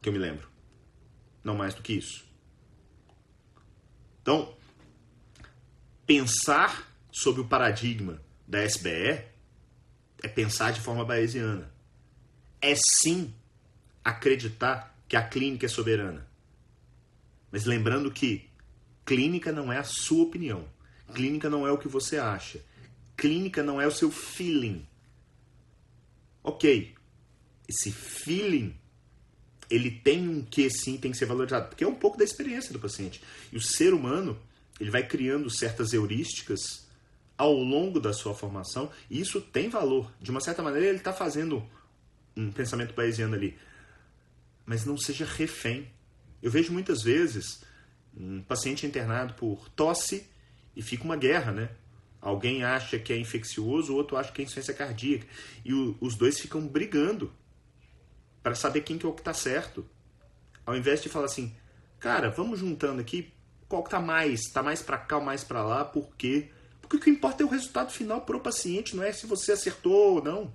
que eu me lembro. Não mais do que isso. Então, pensar sobre o paradigma da SBE é pensar de forma bayesiana. É sim acreditar que a clínica é soberana. Mas lembrando que clínica não é a sua opinião. Clínica não é o que você acha clínica não é o seu feeling. Ok, esse feeling ele tem um que sim tem que ser valorizado, porque é um pouco da experiência do paciente. E o ser humano ele vai criando certas heurísticas ao longo da sua formação, e isso tem valor. De uma certa maneira, ele está fazendo um pensamento bayesiano ali. Mas não seja refém. Eu vejo muitas vezes um paciente internado por tosse e fica uma guerra, né? Alguém acha que é infeccioso, o outro acha que é insuficiência cardíaca. E o, os dois ficam brigando para saber quem que é o que está certo. Ao invés de falar assim, cara, vamos juntando aqui, qual que tá mais? Tá mais para cá ou mais para lá? Por quê? Porque o que importa é o resultado final para o paciente, não é se você acertou ou não.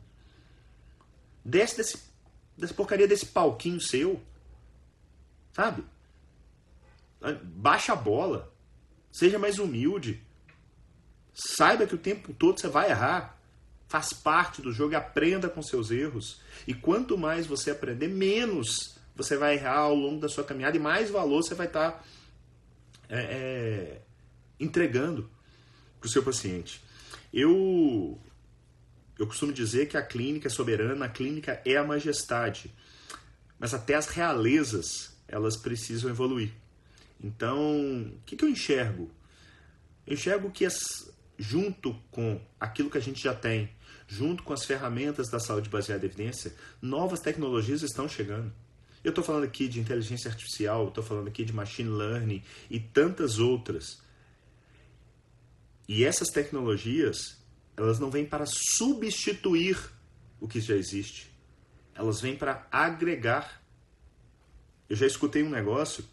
Desce desse, dessa porcaria desse palquinho seu. Sabe? Baixa a bola. Seja mais humilde. Saiba que o tempo todo você vai errar. Faz parte do jogo e aprenda com seus erros. E quanto mais você aprender, menos você vai errar ao longo da sua caminhada e mais valor você vai estar tá, é, é, entregando para o seu paciente. Eu, eu costumo dizer que a clínica é soberana, a clínica é a majestade. Mas até as realezas, elas precisam evoluir. Então, o que, que eu enxergo? Eu enxergo que as, junto com aquilo que a gente já tem, junto com as ferramentas da saúde baseada em evidência, novas tecnologias estão chegando. Eu estou falando aqui de inteligência artificial, estou falando aqui de machine learning e tantas outras. E essas tecnologias, elas não vêm para substituir o que já existe. Elas vêm para agregar. Eu já escutei um negócio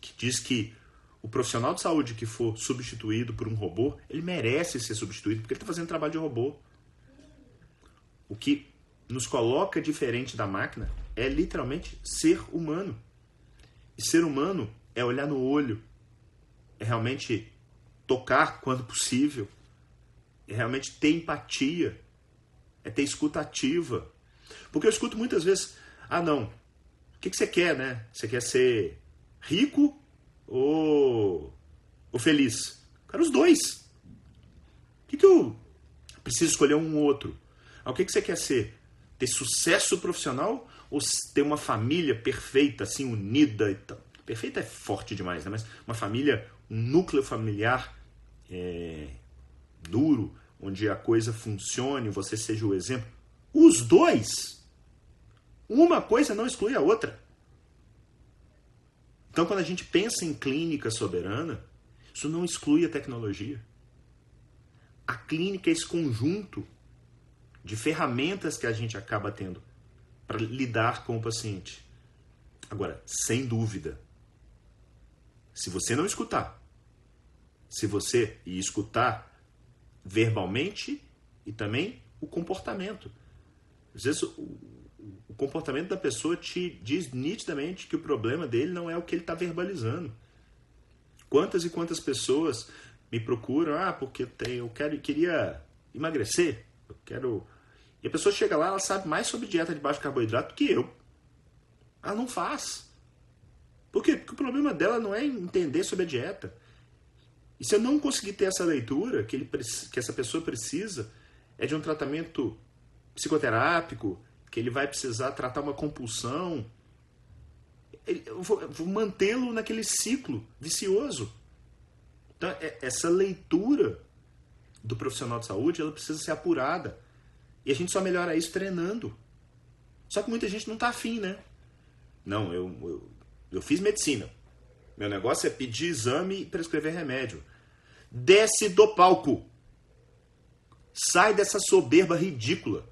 que diz que o profissional de saúde que for substituído por um robô, ele merece ser substituído porque ele está fazendo trabalho de robô. O que nos coloca diferente da máquina é literalmente ser humano. E ser humano é olhar no olho, é realmente tocar quando possível, é realmente ter empatia, é ter escuta ativa. Porque eu escuto muitas vezes, ah não, que, que você quer, né? Você quer ser rico ou, ou feliz? Quero os dois. O que, que eu preciso escolher um ou outro? Ah, o que, que você quer ser? Ter sucesso profissional ou ter uma família perfeita, assim, unida e tal? Perfeita é forte demais, né? Mas uma família, um núcleo familiar é, duro, onde a coisa funcione, você seja o exemplo. Os dois. Uma coisa não exclui a outra. Então, quando a gente pensa em clínica soberana, isso não exclui a tecnologia. A clínica é esse conjunto de ferramentas que a gente acaba tendo para lidar com o paciente. Agora, sem dúvida, se você não escutar, se você escutar verbalmente e também o comportamento. Às vezes o, comportamento da pessoa te diz nitidamente que o problema dele não é o que ele está verbalizando. Quantas e quantas pessoas me procuram, ah, porque eu, tenho, eu quero, queria emagrecer, eu quero. E a pessoa chega lá, ela sabe mais sobre dieta de baixo carboidrato que eu. Ela não faz. Por quê? Porque o problema dela não é entender sobre a dieta. E se eu não conseguir ter essa leitura que, ele, que essa pessoa precisa, é de um tratamento psicoterápico, que ele vai precisar tratar uma compulsão, eu vou, vou mantê-lo naquele ciclo vicioso. Então, é, essa leitura do profissional de saúde, ela precisa ser apurada. E a gente só melhora isso treinando. Só que muita gente não está afim, né? Não, eu, eu, eu fiz medicina. Meu negócio é pedir exame e prescrever remédio. Desce do palco. Sai dessa soberba ridícula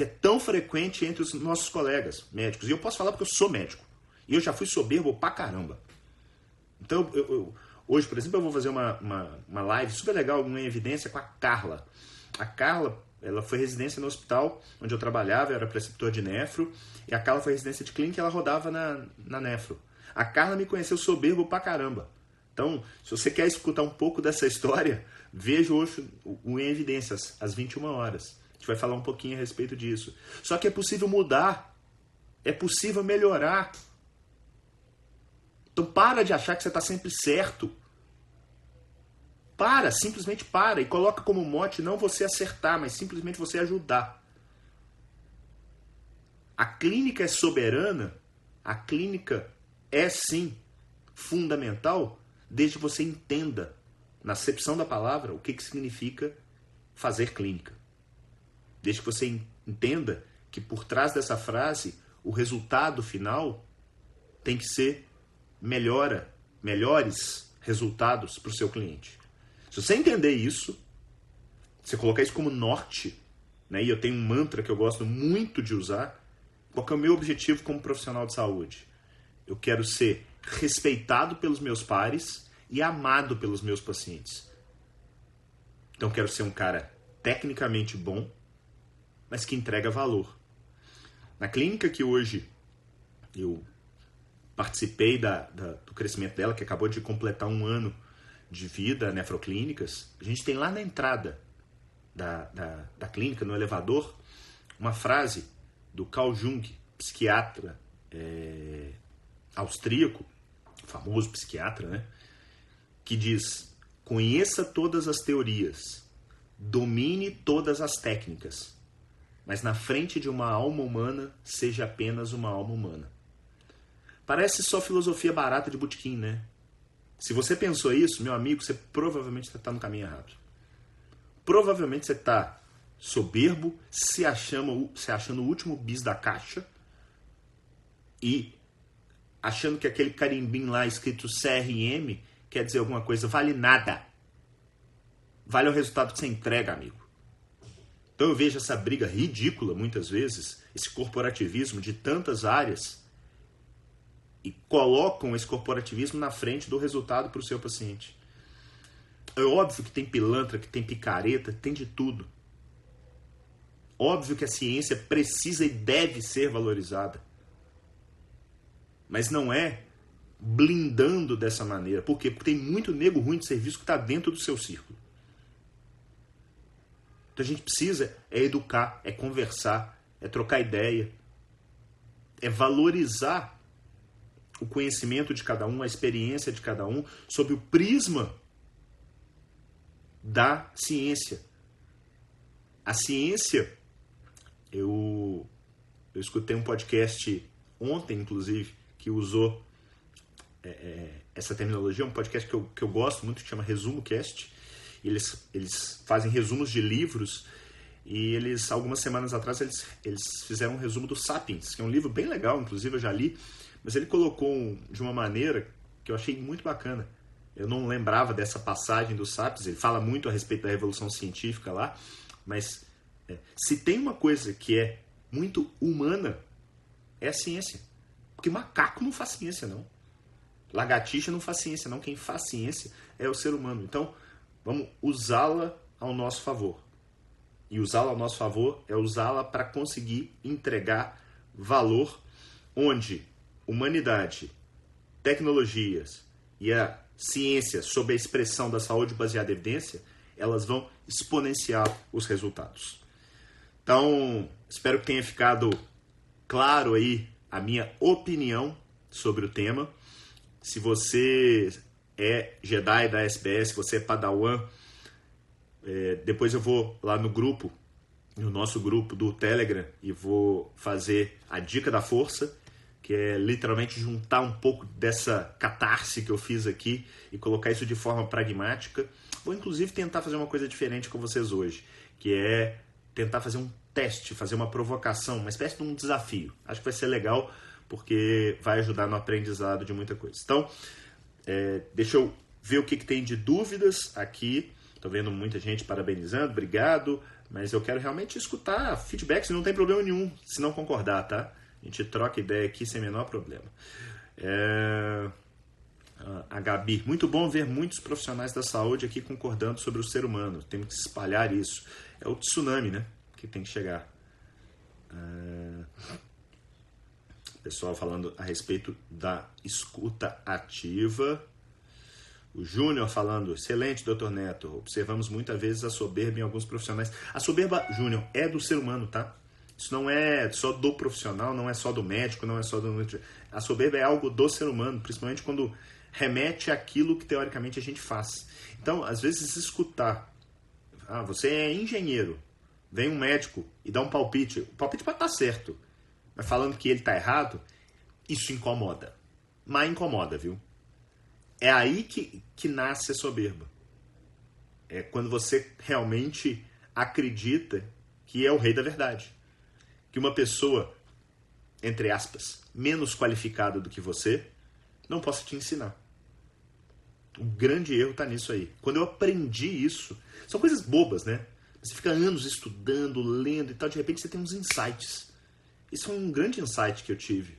que é tão frequente entre os nossos colegas médicos. E eu posso falar porque eu sou médico. E eu já fui soberbo pra caramba. Então, eu, eu, hoje, por exemplo, eu vou fazer uma, uma, uma live super legal em evidência com a Carla. A Carla, ela foi residência no hospital onde eu trabalhava, eu era preceptor de nefro. E a Carla foi residência de clínica e ela rodava na, na nefro. A Carla me conheceu soberbo pra caramba. Então, se você quer escutar um pouco dessa história, <laughs> veja hoje o Em Evidências, às 21 horas gente vai falar um pouquinho a respeito disso. Só que é possível mudar. É possível melhorar. Então para de achar que você está sempre certo. Para, simplesmente para e coloca como mote não você acertar, mas simplesmente você ajudar. A clínica é soberana, a clínica é sim fundamental desde que você entenda na acepção da palavra, o que, que significa fazer clínica. Desde que você entenda que por trás dessa frase, o resultado final tem que ser melhora, melhores resultados para o seu cliente. Se você entender isso, você colocar isso como norte, né? E eu tenho um mantra que eu gosto muito de usar. Qual é o meu objetivo como profissional de saúde? Eu quero ser respeitado pelos meus pares e amado pelos meus pacientes. Então quero ser um cara tecnicamente bom, mas que entrega valor. Na clínica que hoje eu participei da, da, do crescimento dela, que acabou de completar um ano de vida, nefroclínicas, a gente tem lá na entrada da, da, da clínica, no elevador, uma frase do Carl Jung, psiquiatra é, austríaco, famoso psiquiatra, né? Que diz: conheça todas as teorias, domine todas as técnicas, mas na frente de uma alma humana, seja apenas uma alma humana. Parece só filosofia barata de botequim, né? Se você pensou isso, meu amigo, você provavelmente está no caminho errado. Provavelmente você está soberbo, se achando, se achando o último bis da caixa e achando que aquele carimbinho lá escrito CRM quer dizer alguma coisa. Vale nada. Vale o resultado que você entrega, amigo. Então eu vejo essa briga ridícula muitas vezes, esse corporativismo de tantas áreas e colocam esse corporativismo na frente do resultado para o seu paciente. É óbvio que tem pilantra, que tem picareta, tem de tudo. Óbvio que a ciência precisa e deve ser valorizada. Mas não é blindando dessa maneira. Por quê? Porque tem muito nego ruim de serviço que está dentro do seu círculo. A gente precisa é educar, é conversar, é trocar ideia, é valorizar o conhecimento de cada um, a experiência de cada um, sob o prisma da ciência. A ciência, eu, eu escutei um podcast ontem, inclusive, que usou é, é essa terminologia, um podcast que eu, que eu gosto muito, que chama Resumo Cast, eles, eles fazem resumos de livros e eles, algumas semanas atrás, eles, eles fizeram um resumo do Sapiens, que é um livro bem legal, inclusive eu já li, mas ele colocou um, de uma maneira que eu achei muito bacana. Eu não lembrava dessa passagem do Sapiens, ele fala muito a respeito da revolução científica lá, mas é, se tem uma coisa que é muito humana, é a ciência. Porque macaco não faz ciência, não. Lagartixa não faz ciência, não. Quem faz ciência é o ser humano. Então, Vamos usá-la ao nosso favor. E usá-la ao nosso favor é usá-la para conseguir entregar valor onde humanidade, tecnologias e a ciência sob a expressão da saúde baseada em evidência, elas vão exponenciar os resultados. Então, espero que tenha ficado claro aí a minha opinião sobre o tema. Se você é Jedi da SBS, você é Padawan, é, depois eu vou lá no grupo, no nosso grupo do Telegram, e vou fazer a dica da força, que é literalmente juntar um pouco dessa catarse que eu fiz aqui e colocar isso de forma pragmática. Vou inclusive tentar fazer uma coisa diferente com vocês hoje, que é tentar fazer um teste, fazer uma provocação, uma espécie de um desafio. Acho que vai ser legal porque vai ajudar no aprendizado de muita coisa. Então, é, deixa eu ver o que, que tem de dúvidas aqui. Estou vendo muita gente parabenizando, obrigado. Mas eu quero realmente escutar feedbacks, não tem problema nenhum se não concordar, tá? A gente troca ideia aqui sem menor problema. É... A Gabi, muito bom ver muitos profissionais da saúde aqui concordando sobre o ser humano. Temos que espalhar isso. É o tsunami, né? Que tem que chegar. É... Pessoal falando a respeito da escuta ativa. O Júnior falando, excelente, doutor Neto. Observamos muitas vezes a soberba em alguns profissionais. A soberba, Júnior, é do ser humano, tá? Isso não é só do profissional, não é só do médico, não é só do. A soberba é algo do ser humano, principalmente quando remete àquilo que teoricamente a gente faz. Então, às vezes, escutar. Ah, você é engenheiro. Vem um médico e dá um palpite. O palpite pode estar certo mas falando que ele está errado, isso incomoda. Mas incomoda, viu? É aí que, que nasce a soberba. É quando você realmente acredita que é o rei da verdade. Que uma pessoa, entre aspas, menos qualificada do que você, não possa te ensinar. O grande erro está nisso aí. Quando eu aprendi isso, são coisas bobas, né? Você fica anos estudando, lendo e tal, de repente você tem uns insights. Isso é um grande insight que eu tive.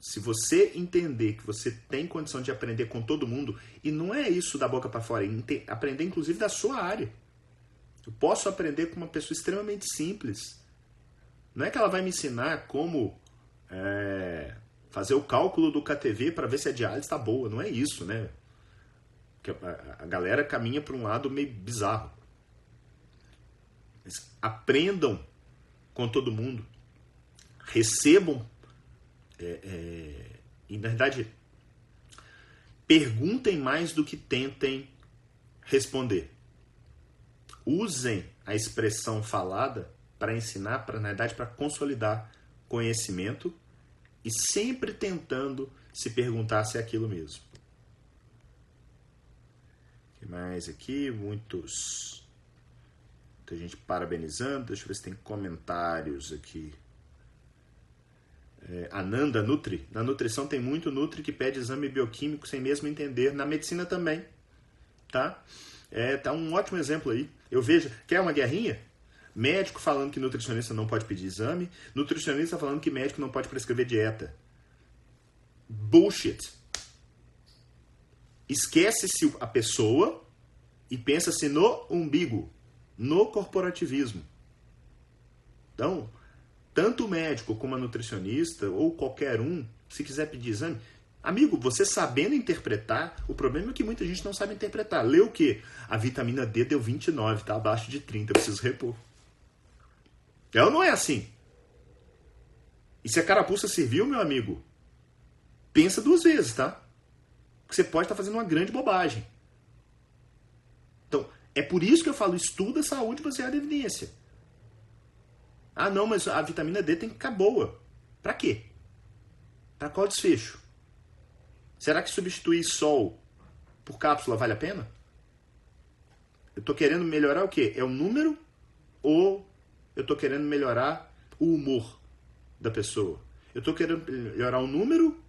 Se você entender que você tem condição de aprender com todo mundo, e não é isso da boca para fora, é aprender inclusive da sua área. Eu posso aprender com uma pessoa extremamente simples. Não é que ela vai me ensinar como é, fazer o cálculo do KTV para ver se a diálise está boa. Não é isso, né? Que a, galera caminha para um lado meio bizarro. Eles aprendam com todo mundo. Recebam. É, é, e, na verdade, perguntem mais do que tentem responder. Usem a expressão falada para ensinar, para na verdade, para consolidar conhecimento e sempre tentando se perguntar se é aquilo mesmo. O que mais aqui? Muitos. Muita gente parabenizando. Deixa eu ver se tem comentários aqui. É, Ananda Nutri. Na nutrição tem muito Nutri que pede exame bioquímico sem mesmo entender. Na medicina também. Tá? É, tá um ótimo exemplo aí. Eu vejo. Quer uma guerrinha? Médico falando que nutricionista não pode pedir exame, nutricionista falando que médico não pode prescrever dieta. Bullshit. Esquece-se a pessoa e pensa-se no umbigo, no corporativismo. Então, tanto o médico como a nutricionista ou qualquer um, se quiser pedir exame, amigo, você sabendo interpretar, o problema é que muita gente não sabe interpretar. Lê o quê? A vitamina D deu 29, tá abaixo de 30, eu preciso repor. Ela não é assim. E se a carapuça serviu, meu amigo, pensa duas vezes, tá? Porque você pode estar fazendo uma grande bobagem. É por isso que eu falo, estuda saúde baseada em evidência. Ah, não, mas a vitamina D tem que ficar boa. Para quê? Para qual desfecho? Será que substituir sol por cápsula vale a pena? Eu estou querendo melhorar o quê? É o número ou eu estou querendo melhorar o humor da pessoa? Eu estou querendo melhorar o número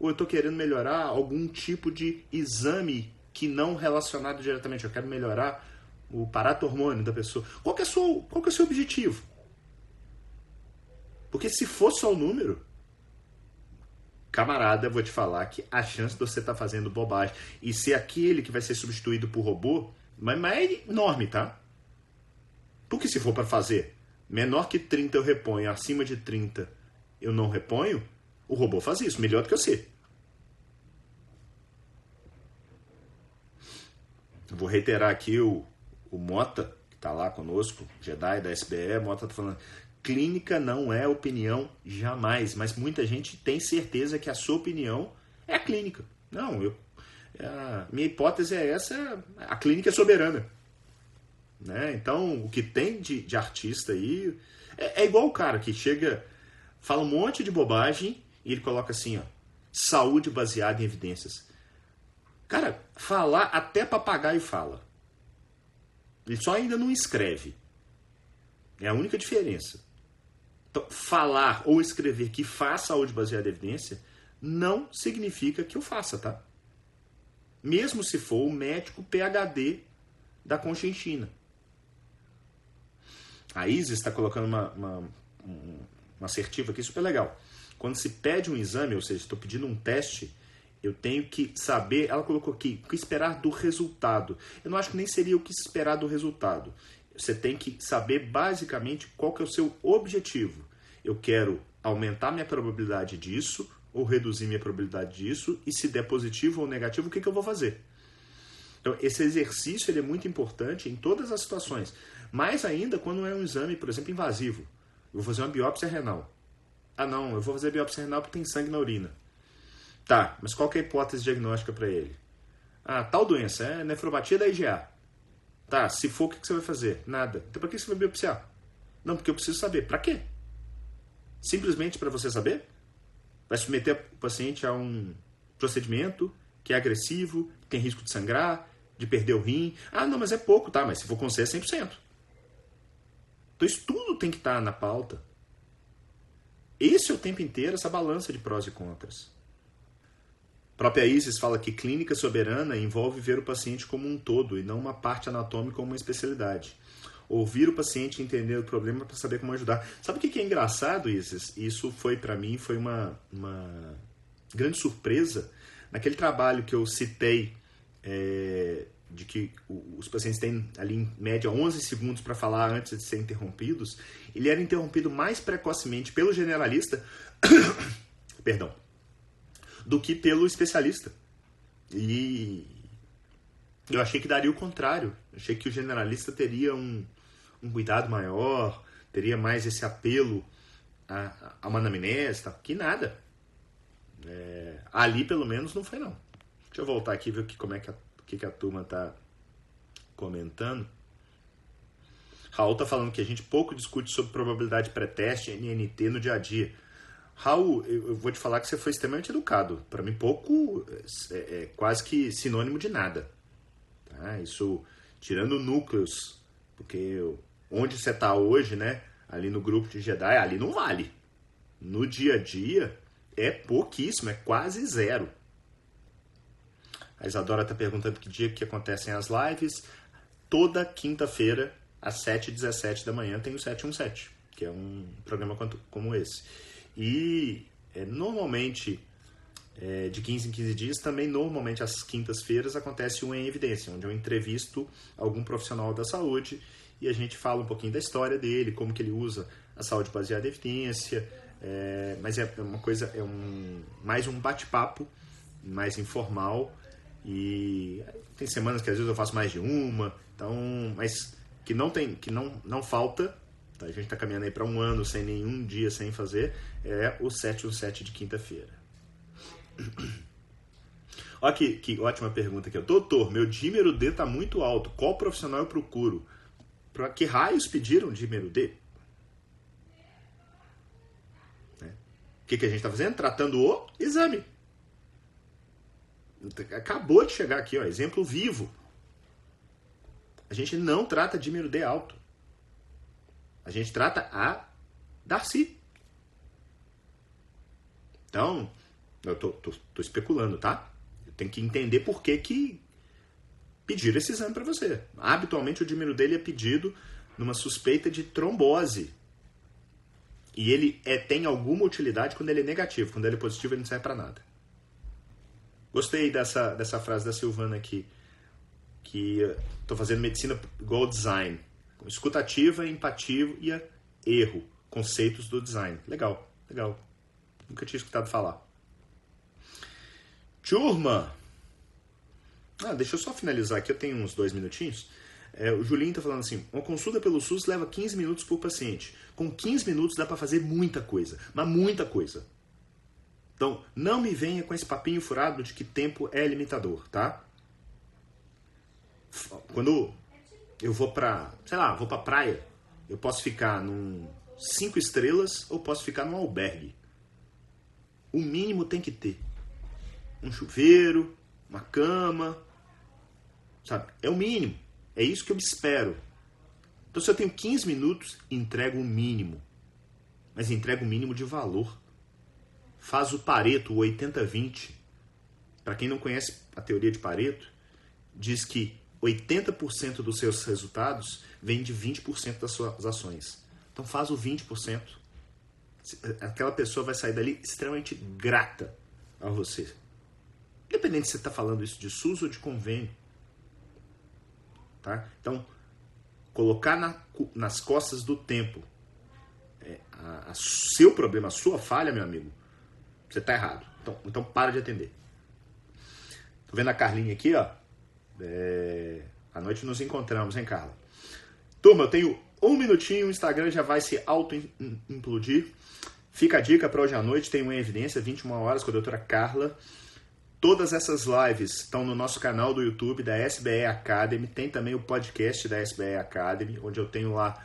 ou eu estou querendo melhorar algum tipo de exame que não relacionado diretamente? Eu quero melhorar o paratormônio da pessoa. Qual é, seu, qual é o seu objetivo? Porque se for só o número, camarada, vou te falar que a chance de você estar tá fazendo bobagem e ser aquele que vai ser substituído por robô, mas, mas é enorme, tá? Porque se for para fazer menor que 30 eu reponho, acima de 30 eu não reponho, o robô faz isso, melhor do que você. Eu vou reiterar aqui o, o Mota, que está lá conosco, Jedi da SBE, Mota está falando, clínica não é opinião jamais, mas muita gente tem certeza que a sua opinião é a clínica. Não, eu, a minha hipótese é essa, a clínica é soberana. Né? Então, o que tem de, de artista aí é, é, igual o cara que chega, fala um monte de bobagem e ele coloca assim, ó, saúde baseada em evidências. Cara, falar até papagaio fala. Ele só ainda não escreve. É a única diferença. Então, falar ou escrever que faz saúde baseada em evidência não significa que eu faça, tá? Mesmo se for o médico PhD da Conchinchina. A Isis está colocando uma, uma, um, uma assertiva aqui super legal. Quando se pede um exame, ou seja, estou pedindo um teste, eu tenho que saber, ela colocou aqui, o que esperar do resultado. Eu não acho que nem seria o que esperar do resultado. Você tem que saber basicamente qual que é o seu objetivo. Eu quero aumentar minha probabilidade disso ou reduzir minha probabilidade disso e se der positivo ou negativo, o que, que eu vou fazer? Então, esse exercício ele é muito importante em todas as situações. Mais ainda quando é um exame, por exemplo, invasivo. Eu vou fazer uma biópsia renal. Ah, não, eu vou fazer biópsia renal porque tem sangue na urina. Tá, mas qual é a hipótese diagnóstica para ele? Ah, tal doença, é nefropatia da IgA. Tá, se for, o que você vai fazer? Nada. Então, para que você vai biopsiar? Não, porque eu preciso saber. Para quê? Simplesmente para você saber? Vai submeter o paciente a um procedimento que é agressivo, que tem risco de sangrar, de perder o rim. Ah, não, mas é pouco, tá? Mas se for acontecer é 100%. Então isso tudo tem que estar tá na pauta. Esse é o tempo inteiro, essa balança de prós e contras. A própria Isis fala que clínica soberana envolve ver o paciente como um todo e não uma parte anatômica ou uma especialidade. Ouvir o paciente entender o problema para saber como ajudar. Sabe o que é engraçado, Isis? Isso foi para mim foi uma, uma grande surpresa naquele trabalho que eu citei é, de que os pacientes têm ali em média 11 segundos para falar antes de ser interrompidos, ele era interrompido mais precocemente pelo generalista, <coughs> perdão, do que pelo especialista. E eu achei que daria o contrário. Achei que o generalista teria um, um cuidado maior, teria mais esse apelo a, a uma que nada. É, ali, pelo menos, não foi não. Deixa eu voltar aqui e ver como é que a, que, que a turma está comentando. Raul está falando que a gente pouco discute sobre probabilidade pré-teste NNT no dia a dia. Raul, eu vou te falar que você foi extremamente educado. Para mim, pouco é, é, quase que sinônimo de nada. Tá? Isso, tirando núcleos, porque onde você está hoje, né? Ali no grupo de Jedi, ali não vale. No dia a dia, é pouquíssimo, é quase zero. A Isadora está perguntando que dia que acontecem as lives. Toda quinta-feira, às 7h17 da manhã, tem o 717, que é um programa como esse. E é, normalmente, é, de 15 em 15 dias, também normalmente às quintas-feiras acontece um em evidência, onde eu entrevisto algum profissional da saúde e a gente fala um pouquinho da história dele, como que ele usa a saúde baseada em evidência, é, mas é uma coisa, é um, mais um bate-papo, mais informal e tem semanas que às vezes eu faço mais de uma, então, mas que não tem, que não, não falta a gente está caminhando aí para um ano sem nenhum dia sem fazer, é o 717 de quinta-feira. Olha que, que ótima pergunta aqui. Doutor, meu dímero D está muito alto. Qual profissional eu procuro? Para que raios pediram dímero D? Né? O que, que a gente está fazendo? Tratando o exame. Acabou de chegar aqui, ó, exemplo vivo. A gente não trata dímero D alto. A gente trata a Darcy. Então, eu tô, tô, tô especulando, tá? Eu tenho que entender por que, que pediram esse exame para você. Habitualmente o dímero dele é pedido numa suspeita de trombose. E ele é, tem alguma utilidade quando ele é negativo. Quando ele é positivo, ele não serve para nada. Gostei dessa, dessa frase da Silvana aqui. Que estou fazendo medicina igual design. Escutativa, empatia erro. Conceitos do design. Legal, legal. Nunca tinha escutado falar. Turma! Ah, deixa eu só finalizar aqui, eu tenho uns dois minutinhos. É, o Julinho está falando assim: uma consulta pelo SUS leva 15 minutos por paciente. Com 15 minutos dá para fazer muita coisa, mas muita coisa. Então, não me venha com esse papinho furado de que tempo é limitador, tá? Quando eu vou pra, sei lá, vou pra praia, eu posso ficar num cinco estrelas ou posso ficar num albergue. O mínimo tem que ter um chuveiro, uma cama, sabe? É o mínimo. É isso que eu espero. Então, se eu tenho 15 minutos, entrego o mínimo. Mas entrego o mínimo de valor. Faz o Pareto, o 80-20. Para quem não conhece a teoria de Pareto, diz que 80% dos seus resultados vem de 20% das suas ações. Então faz o 20%. Aquela pessoa vai sair dali extremamente grata a você. Independente se você está falando isso de SUS ou de convênio. Tá? Então, colocar na, nas costas do tempo é, a, a seu problema, a sua falha, meu amigo, você está errado. Então, então para de atender. Tô vendo a Carlinha aqui, ó. É... À noite nos encontramos, hein, Carla? Turma, eu tenho um minutinho, o Instagram já vai se auto-implodir. Fica a dica para hoje à noite, tem uma evidência, 21 horas com a doutora Carla. Todas essas lives estão no nosso canal do YouTube da SBE Academy. Tem também o podcast da SBE Academy, onde eu tenho lá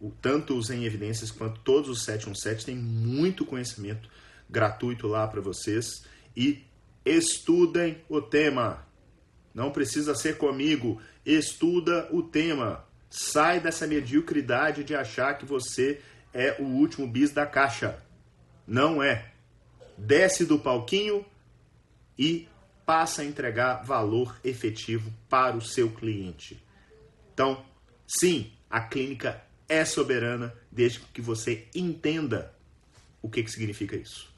o, tanto os em evidências quanto todos os 717. Tem muito conhecimento gratuito lá para vocês. E estudem o tema. Não precisa ser comigo. Estuda o tema. Sai dessa mediocridade de achar que você é o último bis da caixa. Não é. Desce do palquinho e passa a entregar valor efetivo para o seu cliente. Então, sim, a clínica é soberana desde que você entenda o que, que significa isso.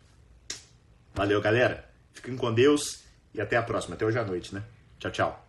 Valeu, galera. Fiquem com Deus e até a próxima. Até hoje à noite, né? Tchau, tchau.